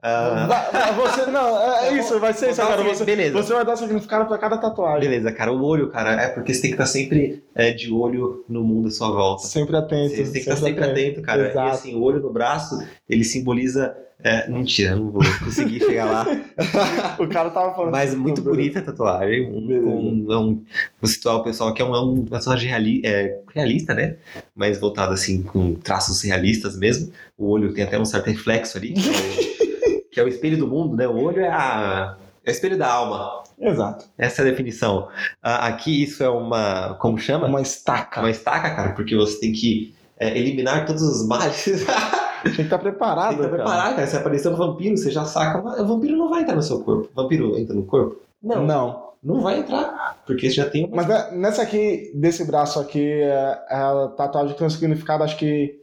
Ah, Você, não, é, é isso, vai ser isso um Você, beleza. você vai dar significado pra cada tatuagem. Beleza, cara. O olho, cara, é porque você tem que estar sempre é, de olho no mundo à sua volta. Sempre atento. Você tem que estar sempre atento, cara. Exato. E assim, o olho no braço, ele simboliza. É, mentira, não vou conseguir chegar lá. O cara tava falando. Mas muito Beleza. bonita a tatuagem. Um, um, é um, vou situar o pessoal que é um, é personagem reali, é, realista, né? Mas voltado assim, com traços realistas mesmo. O olho tem até um certo reflexo ali, que é o, é espelho do mundo, né? O olho é, a, é o espelho da alma. Exato. Essa é a definição. Ah, aqui isso é uma. Como chama? Uma estaca. Uma estaca, cara, porque você tem que é, eliminar todos os males. Tem que estar preparado. Tem que estar cara. preparado, cara. Se aparecer um vampiro, você já saca. O vampiro não vai entrar no seu corpo. O vampiro entra no corpo? Não. Não, Não. vai entrar. Porque você já tem uma. Mas né, nessa aqui, desse braço aqui, é, é a tatuagem tem um significado, acho que.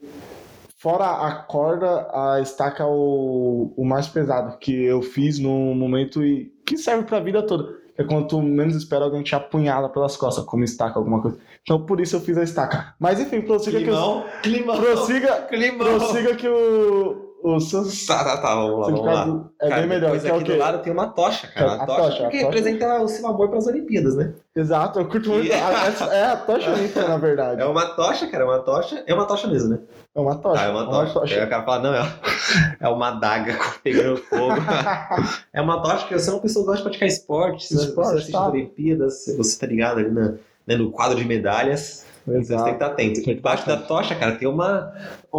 Fora a corda, a estaca é o, o mais pesado que eu fiz no momento e que serve pra vida toda. É quando tu menos espera alguém te apunhala pelas costas, como estaca, alguma coisa. Então por isso eu fiz a estaca. Mas enfim, prossiga que Climão, o. climão. Prossiga, Climão. prossiga que o. O seu Tá, tá, tá. Vamos lá, vamos lá. é Cara, bem melhor. Que é o aqui quê? do lado tem uma tocha, cara. A Uma tocha, tocha, a porque tocha. representa o seu amor pelas Olimpíadas, né? Exato, eu curto muito. E- a- essa- É a tocha olímpica, na verdade. É uma tocha, cara. É uma tocha. É uma tocha mesmo, né? É uma tocha. Ah, é uma tocha. Aí o cara fala, não, é, é uma adaga pegando fogo. É uma tocha que você é uma pessoa que gosta de praticar esporte, você, Esporte, você assiste tá. Olimpíadas, você tá ligado ali na- né, no quadro de medalhas. Então você tem que Exato. estar atento. Que Embaixo da tocha, cara, tem uma,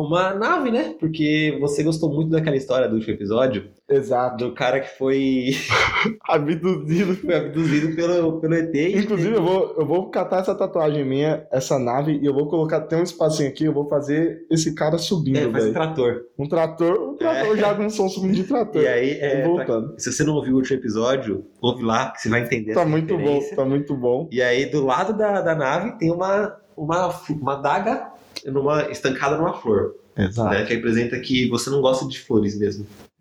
uma nave, né? Porque você gostou muito daquela história do último episódio, Exato. do cara que foi, Abduzido. foi abduzido pelo, pelo ET. Inclusive, eu vou, eu vou catar essa tatuagem minha, essa nave, e eu vou colocar, tem um espacinho aqui, eu vou fazer esse cara subindo, É, faz um trator. Um trator, um trator já com um som subindo de trator. E aí, é, pra- Voltando. se você não ouviu o último episódio, ouve lá, que você vai entender Tá muito bom, tá muito bom. E aí, do lado da, da nave, tem uma, uma, uma daga numa, estancada numa flor. Exato. né, que representa que você não gosta de flores mesmo.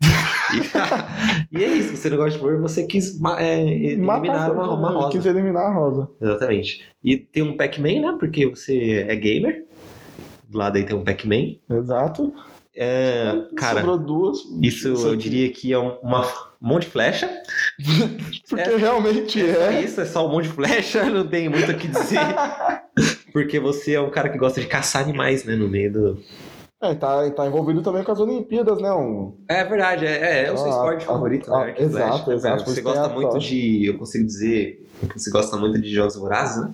e, e é isso, você não gosta de flor, você quis é, eliminar uma, uma rosa. Quis eliminar a rosa. Exatamente. E tem um Pac-Man, né? Porque você é gamer. Do lado aí tem um Pac-Man. Exato. É, cara, Sobrou duas. isso eu diria que é um, uma, um monte de flecha. Porque é- realmente É é. isso, é só um monte de flecha, não tem muito o que dizer. Porque você é um cara que gosta de caçar animais, né? No meio do. É, tá, tá envolvido também com as Olimpíadas, né? Um, É verdade, é, é, é o seu Ah, esporte favorito, ah, né? exato, né, exato, por Você tem gosta muito de. Eu consigo dizer que você gosta muito de jogos vorazes, né?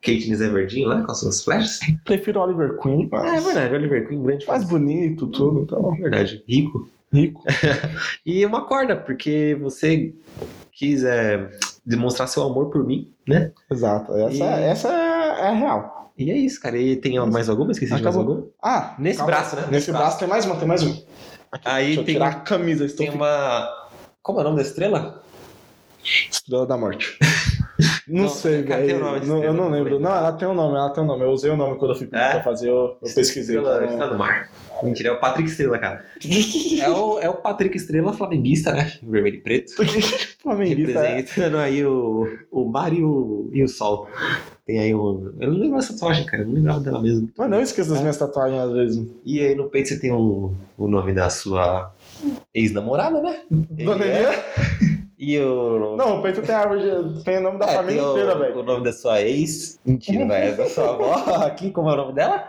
Katniss Everdeen lá com as suas flechas. prefiro Oliver Queen, mas É verdade, Oliver Queen, grande mais bonito, tudo, então. É verdade, rico. Rico. E uma corda, porque você quis é, demonstrar seu amor por mim, né? Exato. Essa, E- essa é, é a real. E é isso, cara. E tem mais alguma? Esqueci de mais Acabou. alguma? Ah, Nesse calma. braço, né? Nesse Nesse braço tem mais uma, tem mais um. Aqui, Aí deixa eu tem- tirar a camisa, estou Tem uma. Como é o nome da estrela? Estrela da Morte. Não, Não, sei, velho. Não, eu não lembro. lembro. Não, ela tem um nome, ela tem um nome. Eu usei o nome quando eu fui É? pra fazer, eu, eu pesquisei. Estrela, então- estrela do mar. Mentira, é o Patrick Estrela, cara. É o, é o Patrick Estrela flamenguista, né? Vermelho e preto. Flamenguista é. Representando aí o, o mar e o, e o sol. Tem aí um. Eu não lembro dessa tatuagem, cara. Eu não lembrava dela mesmo. Mas não esqueça das minhas tatuagens às vezes. E aí no peito você tem o, o nome da sua ex-namorada, né? Dona Ele é-? E o. Não, o peito tem árvore, de- tem o nome da É, família o- inteira, velho. O nome da sua ex. Mentira, vai. É da sua avó. Aqui, como é o nome dela?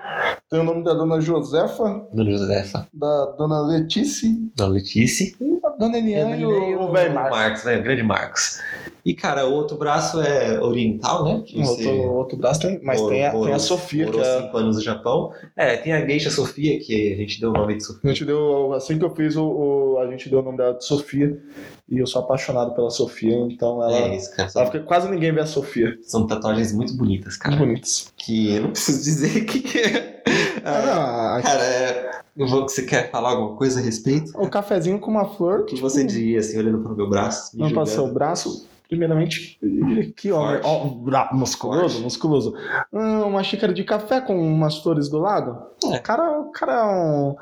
Tem o nome da dona Josefa, Dona Josefa. da dona Letícia, Dona Letícia. e a dona Eliane e o o velho Marcos. Marcos, né? O grande Marcos. E, cara, o outro braço é oriental, né? Que O você outro, outro braço tem, mas morou- tem a, tem a morou- Sofia, que morou é, cinco anos no Japão. É, tem a Geisha Sofia, que a gente deu o nome de Sofia. a gente deu, assim que eu fiz, o, o- a gente deu o nome dela de Sofia, e eu sou apaixonado pela Sofia, então ela, É isso, cara. ela fica, quase ninguém vê a Sofia. são tatuagens muito bonitas, cara. Muito bonitas. Que eu não preciso dizer que é. Ah, não, a- Cara, é. Que você quer falar alguma coisa a respeito? o cafezinho com uma flor, O que você diria, assim, olhando pro meu braço? me não passou o braço, primeiramente, que homem, Forte. ó, musculoso, Forte. musculoso. Hum, uma xícara de café com umas flores do lado. É. O cara, o cara é um,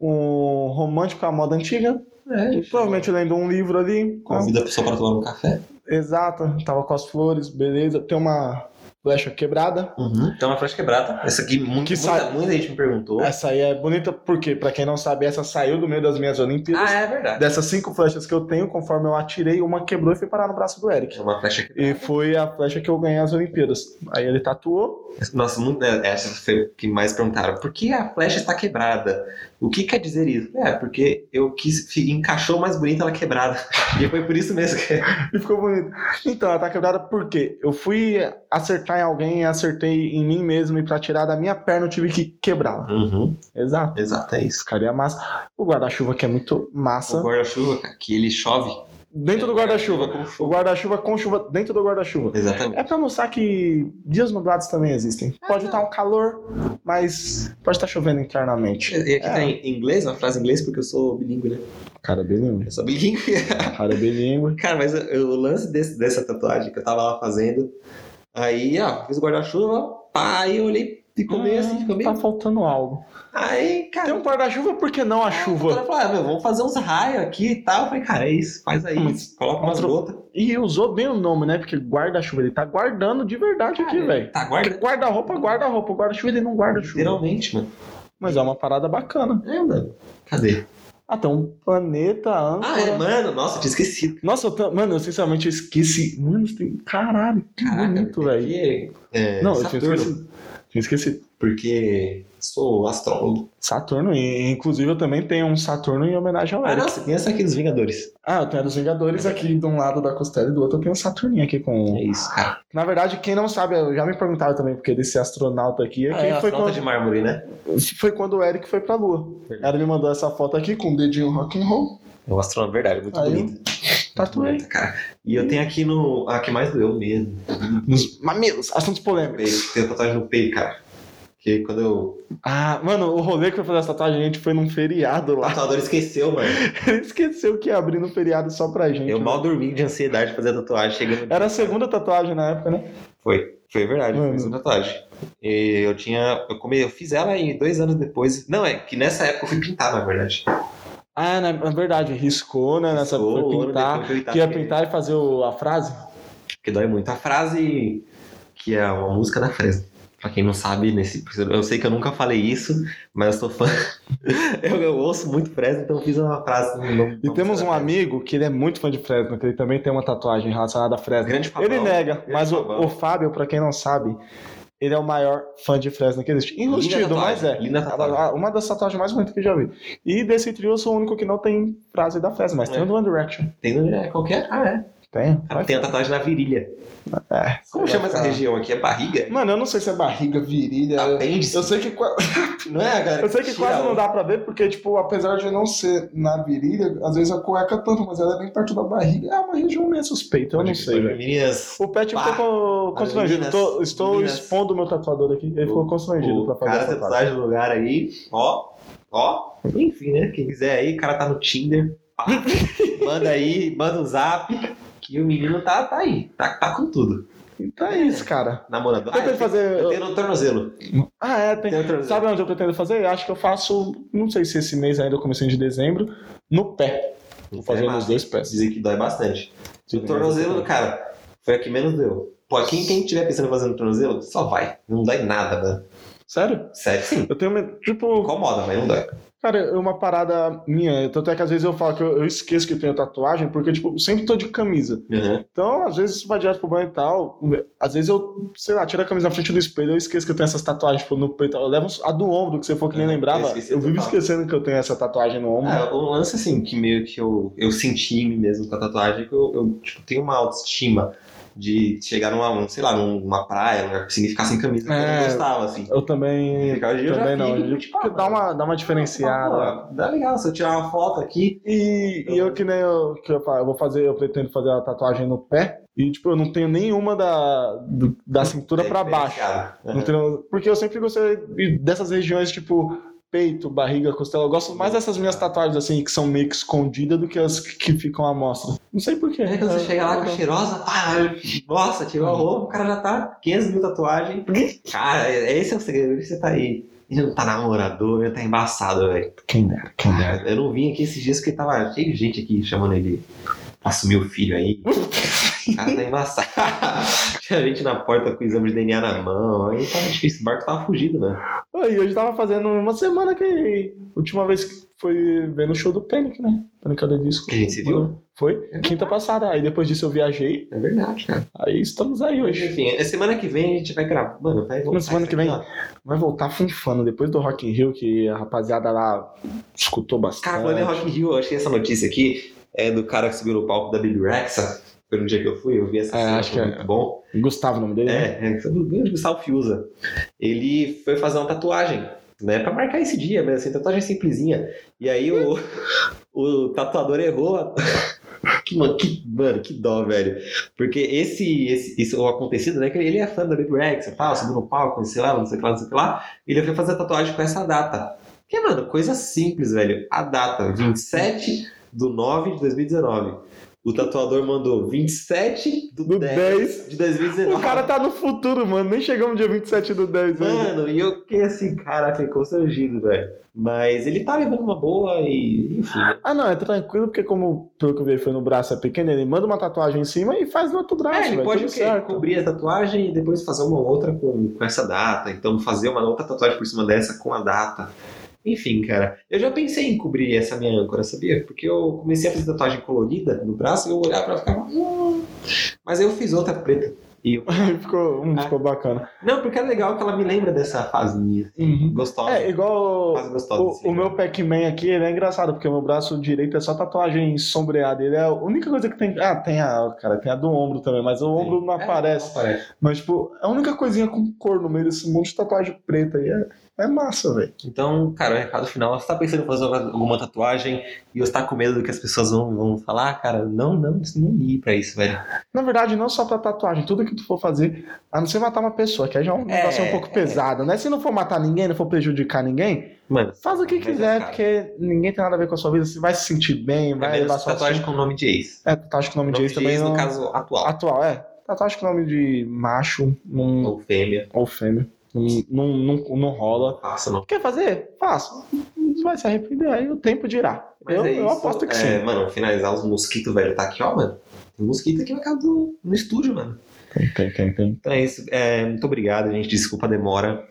um romântico à moda antiga, É, provavelmente lendo um livro ali. Convida a pessoa para tomar um café. Exato, tava com as flores, beleza. Tem uma, flecha quebrada. Uhum. Então, uma flecha quebrada. Essa aqui, muito, Que muita, sai- muita gente me perguntou. Essa aí é bonita porque, pra quem não sabe, essa saiu do meio das minhas Olimpíadas. Ah, é verdade. Dessas cinco flechas que eu tenho, conforme eu atirei, uma quebrou e foi parar no braço do Eric. É uma flecha quebrada. E foi a flecha que eu ganhei as Olimpíadas. Aí ele tatuou. Nossa, muito, né, essa foi o que mais perguntaram. Por que a flecha está quebrada? O que quer dizer isso? É, porque eu quis, encaixou mais bonita ela quebrada. E foi por isso mesmo que. E ficou bonito. Então, ela tá quebrada porque eu fui acertar em alguém e acertei em mim mesmo. E pra tirar da minha perna eu tive que quebrá-la. Uhum, Exato. exato, é isso. Ficaria massa. O guarda-chuva que é muito massa. O guarda-chuva, cara, que ele chove. Dentro do guarda-chuva. O chuva. guarda-chuva com chuva dentro do guarda-chuva. Exatamente. É pra mostrar que dias nublados também existem. Pode estar um calor, mas pode estar chovendo internamente. E aqui É. tá em inglês, uma frase em inglês, porque eu sou bilíngue, né? Cara bilíngue. Eu sou bilíngue. Cara bilíngue. Cara, mas o, o lance desse- dessa tatuagem que eu tava lá fazendo, aí, ó, fiz o guarda-chuva, pá, aí eu olhei, ficou meio assim, ficou meio. Tá faltando algo. Aí, cara. Tem um guarda-chuva, por que não a O chuva? cara falou, ah, meu, vamos fazer uns raios aqui e tal. Eu falei, cara, é isso, faz aí, Mas- coloca umas mas- gotas. E usou bem o nome, né? Porque guarda-chuva, ele tá guardando de verdade aqui, velho. Tá, Porque guarda. Guarda-roupa, guarda-roupa. Guarda-chuva, ele não guarda chuva. Literalmente, mano. Mas é uma parada bacana. É, mano. Cadê? Ah, tem um planeta âncora. Ah, é, mano, nossa, eu tinha esquecido. Nossa, eu tô- mano, eu sinceramente eu esqueci. Mano, tem... caralho, que bonito, velho. Aqui é, Não, eu tinha Saturno, esquecido. Tinha esquecido. Porque sou astrólogo. Saturno, e inclusive eu também tenho um Saturno em homenagem ao Ah, Eric. nossa, tem essa aqui dos Vingadores. Ah, eu tenho a dos Vingadores aqui de um lado da costela e do outro eu tenho um Saturninho aqui com. É isso, cara. Na verdade, quem não sabe, eu já me perguntaram também porque desse astronauta aqui é Ah, é foi, quando, de mármore, né? foi quando o Eric foi pra Lua. Ela me mandou essa foto aqui com o dedinho rock and roll. É um astronauta, verdade, muito Aí, bonito. Tatuei. Bonito, cara. E eu tenho aqui no. Ah, que mais doeu mesmo. Nos mamilos, assuntos polêmicos. Tenho tatuagem no peito, cara. Que quando eu. Ah, mano, o rolê que foi fazer essa tatuagem, a gente foi num feriado O lá. tatuador esqueceu, mano. Ele esqueceu que ia abrir no feriado só pra gente. Eu né? mal dormi de ansiedade de fazer a tatuagem. Chegando Era a segunda tatuagem na época, né? Foi, foi verdade, Mano. fiz uma tatuagem. E eu tinha. Eu, come, eu fiz ela e dois anos depois. Não, é que nessa época eu fui pintar, na verdade. Ah, na, na verdade, riscou, né? Nessa Riscou, foi pintar. foi pintar, Que ia pintar e fazer o- a frase. Porque dói muito. A frase que é uma música da Fresno. Pra quem não sabe, nesse, eu sei que eu nunca falei isso, mas eu sou fã. eu, eu ouço muito Fresno, então eu fiz uma frase. E temos um amigo que ele é muito fã de Fresno, que ele também tem uma tatuagem relacionada a Fresno. Grande Fabão. Ele nega, Grande mas o, o Fábio, pra quem não sabe, ele é o maior fã de Fresno que existe. Enrustido, mas é. Uma das tatuagens mais bonitas que eu já vi. E desse trio eu sou o único que não tem frase da Fresno, mas É. tem o do One Direction. Tem no- é, qualquer. Ah, é. Tem. Cara, tem a tatuagem na virilha. É. Como chama essa região aqui? É barriga? Mano, eu não sei se é barriga, virilha. Apêndice? Eu sei que, Não é, galera? eu sei que quase não dá pra ver, porque, tipo, apesar de não ser na virilha, às vezes a cueca tanto, mas ela é bem perto da barriga. É uma região meio suspeita, eu não sei, velho. Meninas, O Pet Pá. ficou constrangido. Estou meninas. expondo o meu tatuador aqui. Ele ficou constrangido o pra fazer cara tatuagem. no lugar aí, ó, ó. Enfim, né? Quem quiser aí, o cara tá no Tinder. manda aí, manda um zap. Que o menino tá, tá aí, tá, tá com tudo. Então é isso, cara. Namorando. Eu pretendo eu fazer. tenho no tornozelo. Ah, é, tem. Tem tornozelo. Sabe onde eu pretendo fazer? Acho que eu faço. Não sei se esse mês ainda, comecinho de dezembro, no pé. Vou fazer É nos dois pés. Dizem que dói bastante. O tornozelo, cara, foi a que menos deu. Pô, quem, quem tiver pensando em fazer no tornozelo, só vai. Não dói nada, mano. Sério? Sério, sim. Eu tenho medo. Tipo, Incomoda, mas não dói. Cara, é uma parada minha. Tanto é que às vezes eu falo que eu, eu esqueço que eu tenho tatuagem, porque, tipo, eu sempre tô de camisa. Uhum. Então, às vezes, vai direto pro banho e tal. Às vezes eu, sei lá, tiro a camisa na frente do espelho, eu esqueço que eu tenho essas tatuagens tipo, no peito. Eu levo a do ombro, que você for que nem É, lembrava. eu Eu vivo esquecendo que eu tenho essa tatuagem no ombro. É, um lance assim, que meio que eu, eu senti em mim mesmo com a tatuagem, é que eu, eu, tipo, tenho uma autoestima de chegar numa, um, sei lá, numa praia, num lugar que sem camisa, que eu É. não gostava, assim. Eu também. Eu já também não. fico, Eu- tipo, dá uma, dá uma diferenciada. Pô, dá legal, se eu tirar uma foto aqui, E, e eu que nem eu, que eu, eu vou fazer, eu pretendo fazer a tatuagem no pé. E, tipo, eu não tenho nenhuma da, do- da cintura é pra baixo. diferenciado. Não tenho- porque eu sempre gostei dessas regiões, tipo, peito, barriga, costela. Eu gosto mais dessas minhas tatuagens, assim, que são meio que escondidas do que as que ficam à mostra. Não sei porquê. Aí quando você chega lá com a cheirosa, pá, nossa, tirou a roupa, o cara já tá 500 mil tatuagens. Cara, esse é o segredo, você tá aí. Ele não tá namorador, ele tá embaçado, velho. Quem dera, quem dera. Eu não vim aqui esses dias porque tava cheio de gente aqui chamando ele assumir o filho aí. Cara tá embaçado. Tinha gente na porta com exame de DNA na mão. Aí tava difícil, o barco tava fugido, né? Aí hoje tava fazendo uma semana que. Última vez que foi vendo o show do Panic, né? Panic! the Disco. Que a gente se viu? Foi? Quinta passada. Aí depois disso eu viajei. É verdade, cara. Aí estamos aí hoje. enfim, é semana que vem a gente vai gravar. Mano, vai voltar. Na semana que vem. Vai voltar funfando. Depois do Rock in Rio, que a rapaziada lá escutou bastante. Cara, falando em Rock in Rio, eu achei essa notícia aqui. É do cara que subiu no palco da Bibi Rexa. Foi no dia que eu fui, eu vi essa É, cena, acho que é. muito bom. Gustavo o nome dele, né? É, é, o Gustavo Fiuza. Ele foi fazer uma tatuagem, né? Pra marcar esse dia, mas assim, tatuagem simplesinha. E aí o, o tatuador errou. Que, mano, que, mano, que dó, velho. Porque esse, esse isso o acontecido, né? Que ele é fã da Baby Rex e tal, subiu no palco, não sei lá, não sei o que lá, não sei o que lá. Ele foi fazer a tatuagem com essa data. Que, mano, coisa simples, velho. A data, 27 do 9 de 2019. O tatuador mandou 27 do, Do 10, 10. de 2019. O cara tá no futuro, mano. Nem chegamos no dia 27 do 10 ainda. Mano, e eu fiquei assim, cara, fiquei constrangido, velho. Mas ele tá levando uma boa e, enfim. Ah, não, é tranquilo, porque como pelo que eu vi foi no braço é pequeno, ele manda uma tatuagem em cima e faz no outro braço, É, ele velho, pode o quê? certo. cobrir a tatuagem e depois fazer uma outra com, com essa data. Então fazer uma outra tatuagem por cima dessa com a data. Enfim, cara, eu já pensei em cobrir essa minha âncora, sabia? Porque eu comecei a fazer tatuagem colorida no braço e eu olhava pra ela e ficava. "Hum". Mas aí eu fiz outra preta. E eu... ficou, hum, Ah. ficou bacana. Não, porque é legal que ela me lembra dessa fase minha. Uhum. Gostosa. É, igual gostosa. o, assim, o né? meu Pac-Man aqui, ele é engraçado, porque o meu braço direito é só tatuagem sombreada. Ele é a única coisa que tem. Ah, tem a, cara, tem a do ombro também, mas o ombro não É, aparece. não aparece. Mas, tipo, é a única coisinha com cor no meio desse monte de tatuagem preta aí. É, é massa, velho. Então, cara, o recado final, você tá pensando em fazer alguma tatuagem e você tá com medo do que as pessoas vão, vão falar, cara, não, não, não ligue pra isso, velho. Na verdade, não só pra tatuagem, tudo que tu for fazer, a não ser matar uma pessoa, que aí já é um É, negócio um pouco é. pesado, né? Se não for matar ninguém, não for prejudicar ninguém, Mano, faz o que quiser, é caro. porque ninguém tem nada a ver com a sua vida, você vai se sentir bem, é vai menos levar sua tatuagem com nome de ex. É, tatuagem com nome de nome ex também no não... caso atual. Atual, é. Tatuagem com nome de macho não... Ou fêmea. ou fêmea não, não, não, não rola. Faça, não. Quer fazer? Faça. Vai se arrepender, aí o tempo dirá. Mas Eu, é eu aposto que é, sim. Mano, finalizar os mosquitos, velho, tá aqui, ó, mano. Tem mosquito aqui na casa do, no estúdio, mano. Tem, tem, tem, tem. Então é isso. É, muito obrigado, gente. Desculpa a demora.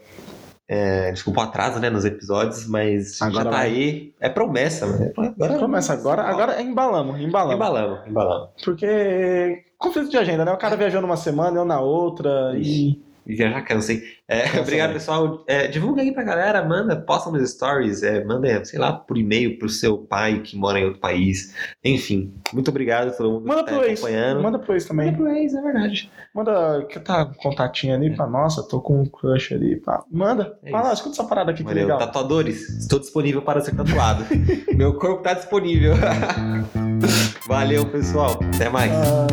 É, desculpa o atraso, né, nos episódios, mas Agora já tá vai. aí. É promessa, mano. Agora Começa agora, agora é embalamos, embalamos. Embalamos, embalamos. Porque conflito de agenda, né? O cara viajou numa semana, eu na outra, e E viajar cansei. É, obrigado, muito. pessoal. É, divulga aí pra galera, manda, posta nos stories, é, manda, sei lá, por e-mail pro seu pai que mora em outro país. Enfim, muito obrigado a todo mundo manda que tá pro ex. acompanhando. Manda pro ex também. Manda pro ex, é verdade. Manda que tá um contatinho ali pra nossa, tô com um crush ali. Pá. Manda. É Fala, escuta essa parada aqui que Valeu. legal. Tatuadores, estou disponível para ser tatuado. Meu corpo tá disponível. Valeu, pessoal. Até mais. Ah,